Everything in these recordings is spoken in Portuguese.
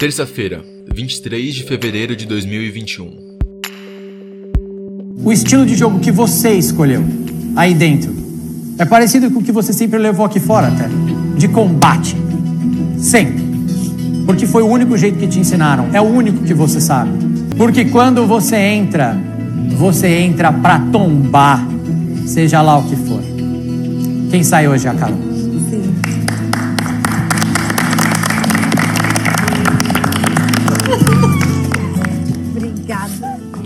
Terça-feira, 23 de fevereiro de 2021. O estilo de jogo que você escolheu aí dentro é parecido com o que você sempre levou aqui fora, até de combate. Sempre. Porque foi o único jeito que te ensinaram, é o único que você sabe. Porque quando você entra, você entra pra tombar, seja lá o que for. Quem sai hoje é a.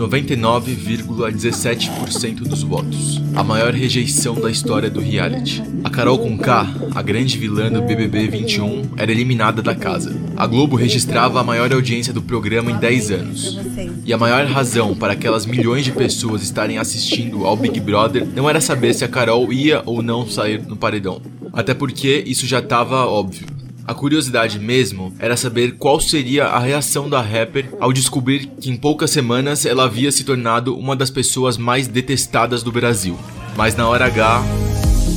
99,17% dos votos. A maior rejeição da história do reality. A Carol Conká, a grande vilã do BBB 21, era eliminada da casa. A Globo registrava a maior audiência do programa em 10 anos. E a maior razão para aquelas milhões de pessoas estarem assistindo ao Big Brother não era saber se a Carol ia ou não sair no paredão. Até porque isso já estava óbvio. A curiosidade mesmo era saber qual seria a reação da rapper ao descobrir que em poucas semanas ela havia se tornado uma das pessoas mais detestadas do Brasil. Mas na hora H.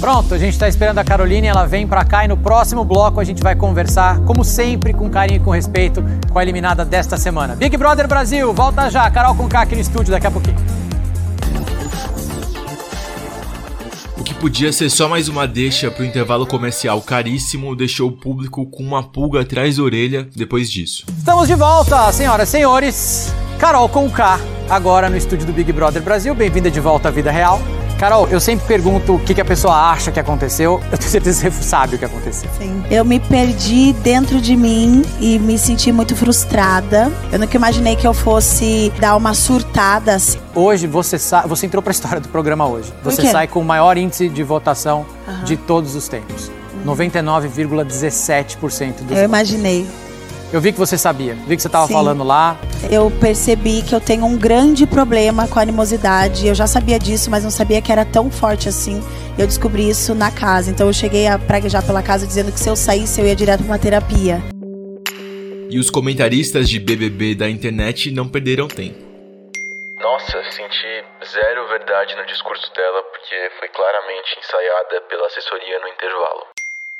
Pronto, a gente está esperando a Caroline, ela vem para cá e no próximo bloco a gente vai conversar, como sempre, com carinho e com respeito, com a eliminada desta semana. Big Brother Brasil, volta já, Carol com K aqui no estúdio daqui a pouquinho. Podia ser só mais uma deixa pro intervalo comercial caríssimo, deixou o público com uma pulga atrás da orelha depois disso. Estamos de volta, senhoras e senhores. Carol com K, agora no estúdio do Big Brother Brasil. Bem-vinda de volta à vida real. Carol, eu sempre pergunto o que, que a pessoa acha que aconteceu. Eu tenho certeza que você sabe o que aconteceu. Sim. Eu me perdi dentro de mim e me senti muito frustrada. Eu nunca imaginei que eu fosse dar uma surtada. Assim. Hoje você você entrou para a história do programa hoje. Você sai com o maior índice de votação uhum. de todos os tempos. Uhum. 99,17% dos Eu votos. imaginei. Eu vi que você sabia, vi que você estava falando lá. Eu percebi que eu tenho um grande problema com a animosidade. Eu já sabia disso, mas não sabia que era tão forte assim. Eu descobri isso na casa. Então eu cheguei a praguejar pela casa dizendo que se eu saísse eu ia direto para uma terapia. E os comentaristas de BBB da internet não perderam tempo. Nossa, senti zero verdade no discurso dela porque foi claramente ensaiada pela assessoria no intervalo.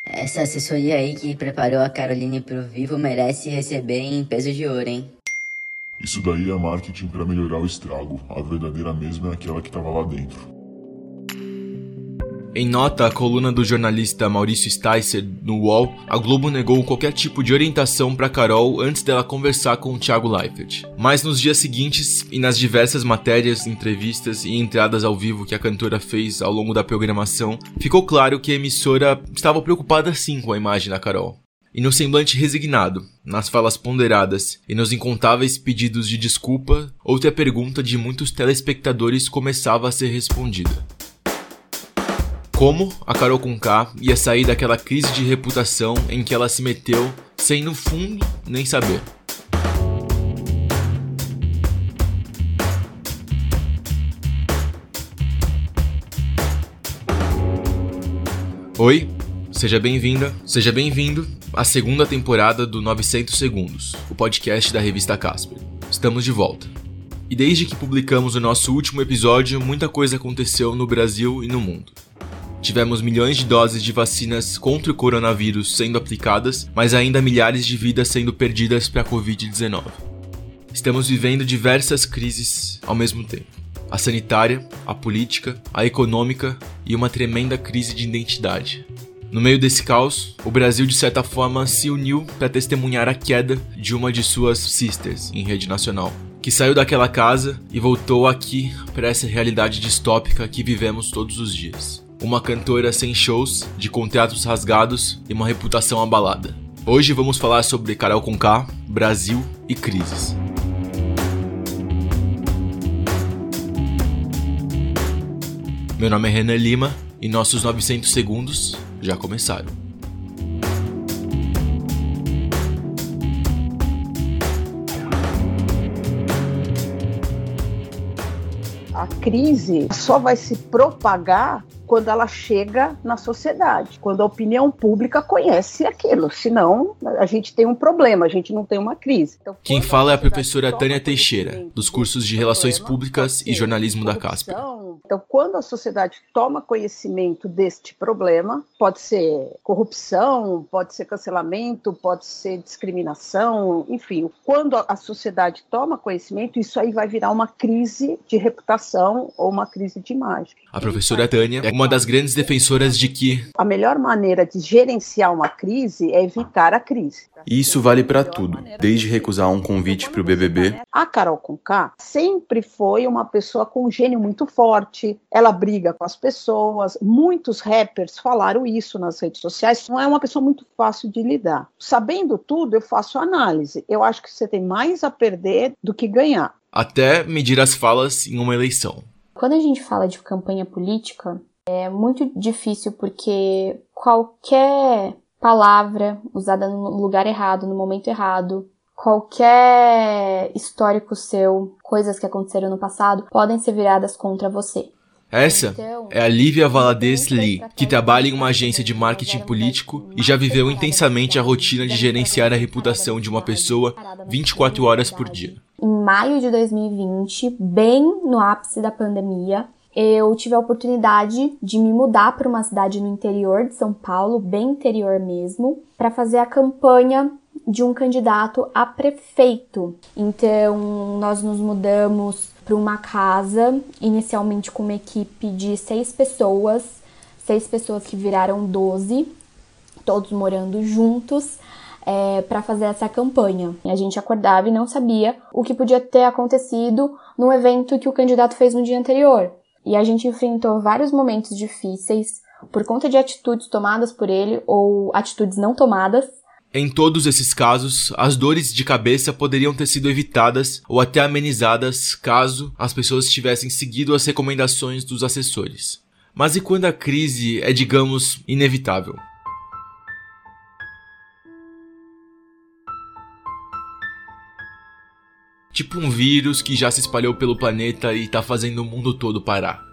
Essa assessoria aí que preparou a Caroline pro vivo merece receber em peso de ouro, hein? Isso daí é marketing para melhorar o estrago. A verdadeira mesma é aquela que tava lá dentro. Em nota à coluna do jornalista Maurício Sticer no UOL, a Globo negou qualquer tipo de orientação para Carol antes dela conversar com Thiago Leifert. Mas nos dias seguintes e nas diversas matérias, entrevistas e entradas ao vivo que a cantora fez ao longo da programação, ficou claro que a emissora estava preocupada sim com a imagem da Carol. E no semblante resignado, nas falas ponderadas e nos incontáveis pedidos de desculpa, outra pergunta de muitos telespectadores começava a ser respondida. Como a Carol Conká ia sair daquela crise de reputação em que ela se meteu sem no fundo nem saber. Oi, seja bem-vinda, seja bem-vindo à segunda temporada do 900 Segundos, o podcast da revista Casper. Estamos de volta. E desde que publicamos o nosso último episódio, muita coisa aconteceu no Brasil e no mundo. Tivemos milhões de doses de vacinas contra o coronavírus sendo aplicadas, mas ainda milhares de vidas sendo perdidas para a Covid-19. Estamos vivendo diversas crises ao mesmo tempo: a sanitária, a política, a econômica e uma tremenda crise de identidade. No meio desse caos, o Brasil de certa forma se uniu para testemunhar a queda de uma de suas sisters em rede nacional, que saiu daquela casa e voltou aqui para essa realidade distópica que vivemos todos os dias uma cantora sem shows, de contratos rasgados e uma reputação abalada. Hoje vamos falar sobre Carol Conká, Brasil e crises. Meu nome é Renan Lima e nossos 900 segundos já começaram. A crise só vai se propagar quando ela chega na sociedade, quando a opinião pública conhece aquilo. Senão, a gente tem um problema, a gente não tem uma crise. Então, Quem fala é a professora Tânia Teixeira, dos cursos de Relações Públicas e Jornalismo da Casper. Então, quando a sociedade toma conhecimento deste problema, pode ser corrupção, pode ser cancelamento, pode ser discriminação, enfim, quando a sociedade toma conhecimento, isso aí vai virar uma crise de reputação ou uma crise de imagem. A professora Tânia é uma das grandes defensoras de que a melhor maneira de gerenciar uma crise é evitar a crise. E isso vale para tudo, desde recusar um convite para o BBB. A Carol Conká sempre foi uma pessoa com um gênio muito forte. Ela briga com as pessoas. Muitos rappers falaram isso nas redes sociais. Não é uma pessoa muito fácil de lidar. Sabendo tudo, eu faço análise. Eu acho que você tem mais a perder do que ganhar. Até medir as falas em uma eleição. Quando a gente fala de campanha política, é muito difícil porque qualquer palavra usada no lugar errado, no momento errado, qualquer histórico seu, coisas que aconteceram no passado, podem ser viradas contra você. Essa então, é a Lívia Valadez Lee, que trabalha em uma agência de marketing político e já viveu intensamente a rotina de gerenciar a reputação de uma pessoa 24 horas por dia. Em maio de 2020, bem no ápice da pandemia, eu tive a oportunidade de me mudar para uma cidade no interior de São Paulo, bem interior mesmo, para fazer a campanha de um candidato a prefeito. Então, nós nos mudamos para uma casa, inicialmente com uma equipe de seis pessoas, seis pessoas que viraram doze, todos morando juntos. É, para fazer essa campanha. A gente acordava e não sabia o que podia ter acontecido no evento que o candidato fez no dia anterior e a gente enfrentou vários momentos difíceis por conta de atitudes tomadas por ele ou atitudes não tomadas. Em todos esses casos, as dores de cabeça poderiam ter sido evitadas ou até amenizadas caso as pessoas tivessem seguido as recomendações dos assessores. Mas e quando a crise é, digamos, inevitável? Tipo um vírus que já se espalhou pelo planeta e tá fazendo o mundo todo parar.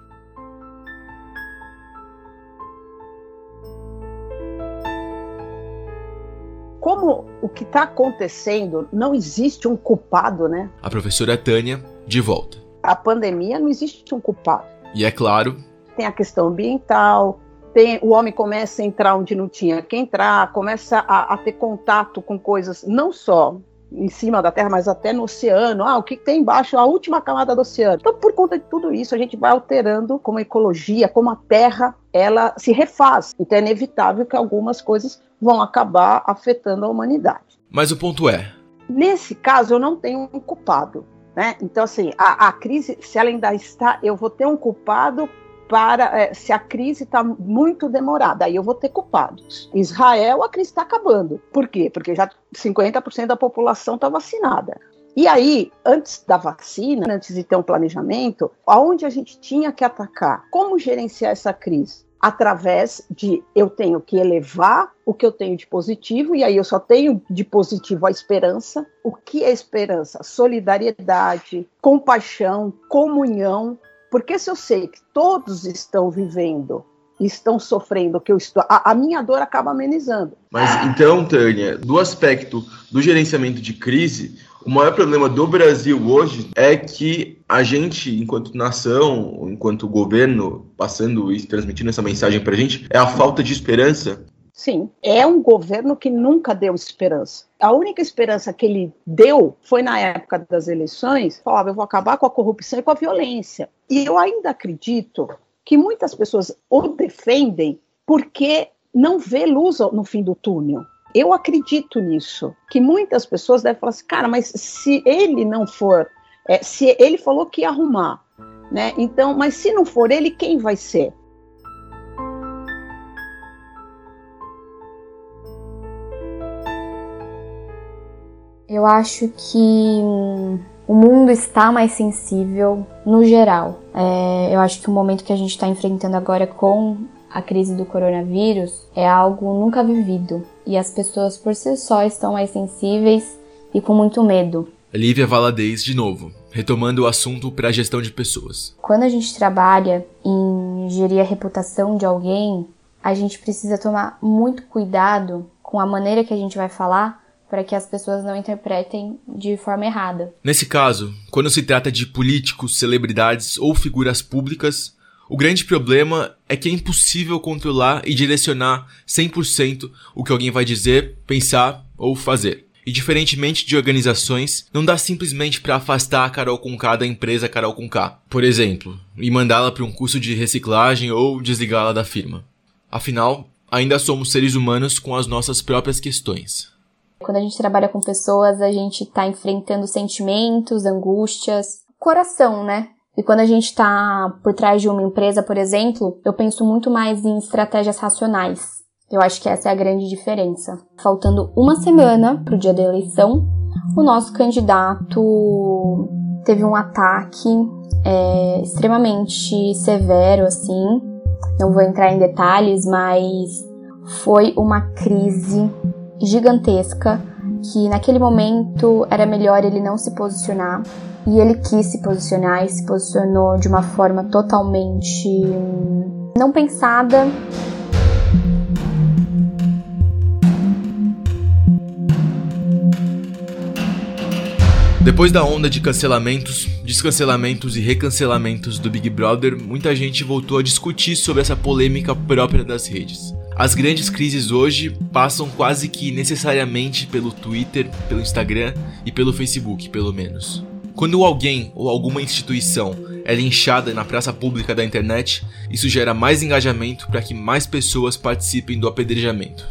Como o que está acontecendo não existe um culpado, né? A professora Tânia, de volta. A pandemia não existe um culpado. E é claro. Tem a questão ambiental, tem, o homem começa a entrar onde não tinha que entrar, começa a, a ter contato com coisas não só em cima da Terra, mas até no oceano. Ah, o que tem embaixo? A última camada do oceano. Então, por conta de tudo isso, a gente vai alterando como a ecologia, como a Terra, ela se refaz. Então, é inevitável que algumas coisas vão acabar afetando a humanidade. Mas o ponto é. Nesse caso, eu não tenho um culpado. Né? Então, assim, a, a crise, se ela ainda está, eu vou ter um culpado para é, se a crise está muito demorada, aí eu vou ter culpados. Israel, a crise está acabando. Por quê? Porque já 50% da população está vacinada. E aí, antes da vacina, antes de ter um planejamento, aonde a gente tinha que atacar? Como gerenciar essa crise? Através de eu tenho que elevar o que eu tenho de positivo, e aí eu só tenho de positivo a esperança. O que é esperança? Solidariedade, compaixão, comunhão, porque se eu sei que todos estão vivendo estão sofrendo, que eu estou, a, a, minha dor acaba amenizando. Mas então, Tânia, do aspecto do gerenciamento de crise, o maior problema do Brasil hoje é que a gente, enquanto nação, enquanto governo, passando e transmitindo essa mensagem para a gente, é a falta de esperança Sim, é um governo que nunca deu esperança. A única esperança que ele deu foi na época das eleições, falava, eu vou acabar com a corrupção e com a violência. E eu ainda acredito que muitas pessoas o defendem porque não vê luz no fim do túnel. Eu acredito nisso, que muitas pessoas devem falar assim, cara, mas se ele não for, é, se ele falou que ia arrumar, né? Então, mas se não for ele, quem vai ser? Eu acho que hum, o mundo está mais sensível no geral. É, eu acho que o momento que a gente está enfrentando agora com a crise do coronavírus é algo nunca vivido e as pessoas por si só estão mais sensíveis e com muito medo. Lívia Valadez de novo, retomando o assunto para a gestão de pessoas. Quando a gente trabalha em em gerir a reputação de alguém, a gente precisa tomar muito cuidado com a maneira que a gente vai falar para que as pessoas não interpretem de forma errada. Nesse caso, quando se trata de políticos, celebridades ou figuras públicas, o grande problema é que é impossível controlar e direcionar 100% o que alguém vai dizer, pensar ou fazer. E diferentemente de organizações, não dá simplesmente para afastar a Carol Conká da empresa Carol Conká, por exemplo, e mandá-la para um curso de reciclagem ou desligá-la da firma. Afinal, ainda somos seres humanos com as nossas próprias questões. Quando a gente trabalha com pessoas, a gente está enfrentando sentimentos, angústias, coração, né? E quando a gente está por trás de uma empresa, por exemplo, eu penso muito mais em estratégias racionais. Eu acho que essa é a grande diferença. Faltando uma semana para o dia da eleição, o nosso candidato teve um ataque é, extremamente severo, assim. Não vou entrar em detalhes, mas foi uma crise gigantesca que naquele momento era melhor ele não se posicionar. E ele quis se posicionar e se posicionou de uma forma totalmente não pensada. Depois da onda de cancelamentos, descancelamentos e recancelamentos do Big Brother, muita gente voltou a discutir sobre essa polêmica própria das redes. As grandes crises hoje passam quase que necessariamente pelo Twitter, pelo Instagram e pelo Facebook, pelo menos. Quando alguém ou alguma instituição é linchada na praça pública da internet, isso gera mais engajamento para que mais pessoas participem do apedrejamento.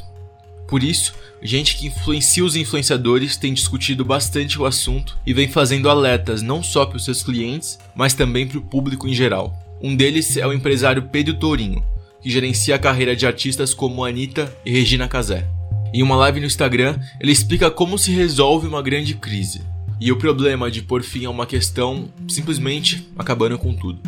Por isso, gente que influencia os influenciadores tem discutido bastante o assunto e vem fazendo alertas não só para os seus clientes, mas também para o público em geral. Um deles é o empresário Pedro Tourinho, que gerencia a carreira de artistas como Anitta e Regina Casé. Em uma live no Instagram, ele explica como se resolve uma grande crise e o problema de pôr fim a uma questão simplesmente acabando com tudo.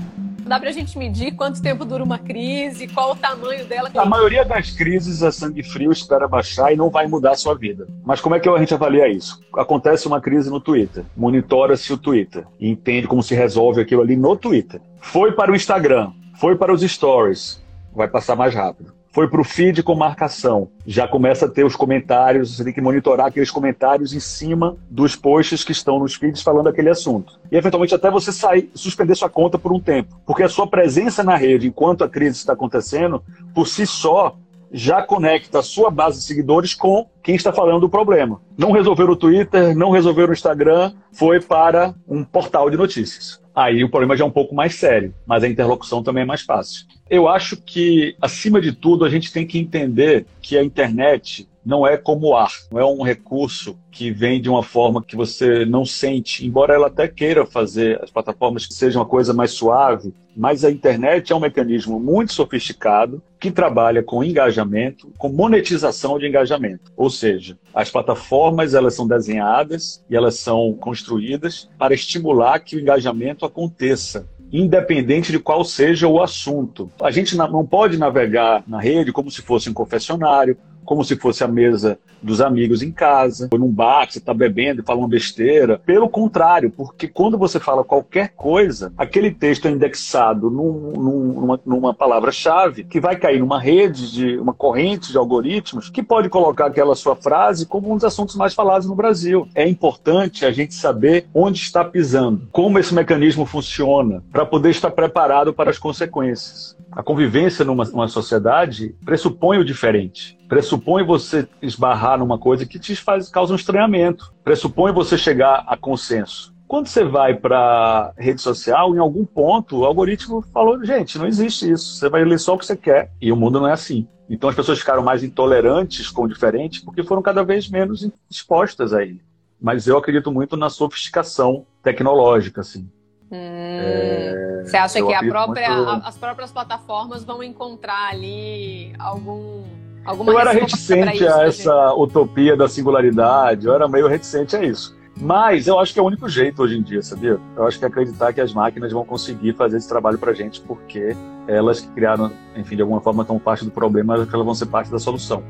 Dá pra gente medir quanto tempo dura uma crise, qual o tamanho dela? A maioria das crises é sangue frio, espera baixar e não vai mudar a sua vida. Mas como é que a gente avalia isso? Acontece uma crise no Twitter, monitora-se o Twitter e entende como se resolve aquilo ali no Twitter. Foi para o Instagram, foi para os stories, vai passar mais rápido foi para o feed com marcação. Já começa a ter os comentários, você tem que monitorar aqueles comentários em cima dos posts que estão nos feeds falando aquele assunto. E eventualmente até você sair, suspender sua conta por um tempo. Porque a sua presença na rede enquanto a crise está acontecendo, por si só, já conecta a sua base de seguidores com quem está falando do problema. Não resolver o Twitter, não resolver o Instagram, foi para um portal de notícias. Aí o problema já é um pouco mais sério, mas a interlocução também é mais fácil. Eu acho que, acima de tudo, a gente tem que entender que a internet não é como ar, não é um recurso que vem de uma forma que você não sente, embora ela até queira fazer as plataformas que sejam uma coisa mais suave, mas a internet é um mecanismo muito sofisticado que trabalha com engajamento, com monetização de engajamento. Ou seja, as plataformas elas são desenhadas e elas são construídas para estimular que o engajamento aconteça independente de qual seja o assunto. A gente não pode navegar na rede como se fosse um confessionário, como se fosse a mesa dos amigos em casa, ou num bar que você está bebendo e fala uma besteira. Pelo contrário, porque quando você fala qualquer coisa, aquele texto é indexado num, num, numa, numa palavra-chave que vai cair numa rede, de uma corrente de algoritmos que pode colocar aquela sua frase como um dos assuntos mais falados no Brasil. É importante a gente saber onde está pisando, como esse mecanismo funciona, para poder estar preparado para as consequências. A convivência numa, numa sociedade pressupõe o diferente. Pressupõe você esbarrar numa coisa que te faz, causa um estranhamento. Pressupõe você chegar a consenso. Quando você vai para rede social, em algum ponto, o algoritmo falou: gente, não existe isso. Você vai ler só o que você quer. E o mundo não é assim. Então as pessoas ficaram mais intolerantes com o diferente porque foram cada vez menos expostas a ele. Mas eu acredito muito na sofisticação tecnológica, assim. Hum, é, você acha que própria, muito... as próprias plataformas vão encontrar ali algum. Alguma eu era reticente isso, a né, essa gente? utopia da singularidade, eu era meio reticente a isso. Mas eu acho que é o único jeito hoje em dia, sabia? Eu acho que é acreditar que as máquinas vão conseguir fazer esse trabalho pra gente, porque elas que criaram, enfim, de alguma forma estão parte do problema, elas vão ser parte da solução.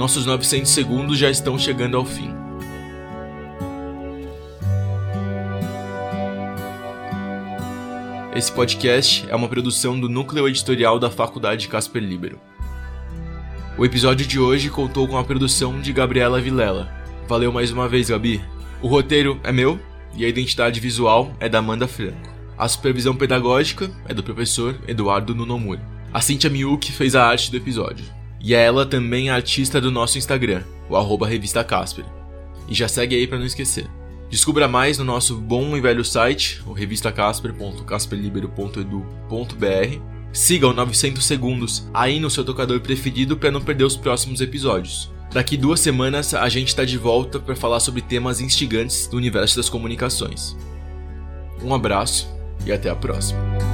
Nossos 900 segundos já estão chegando ao fim. Esse podcast é uma produção do núcleo editorial da Faculdade Casper Libero. O episódio de hoje contou com a produção de Gabriela Vilela. Valeu mais uma vez, Gabi. O roteiro é meu e a identidade visual é da Amanda Franco. A supervisão pedagógica é do professor Eduardo Nunomuri. A Cintia Miuk fez a arte do episódio. E é ela também a artista do nosso Instagram, o arroba revista Casper. E já segue aí para não esquecer. Descubra mais no nosso bom e velho site, o revistacasper.casperlibero.edu.br. Siga o 900 segundos aí no seu tocador preferido para não perder os próximos episódios. Daqui duas semanas a gente está de volta para falar sobre temas instigantes do universo das comunicações. Um abraço e até a próxima.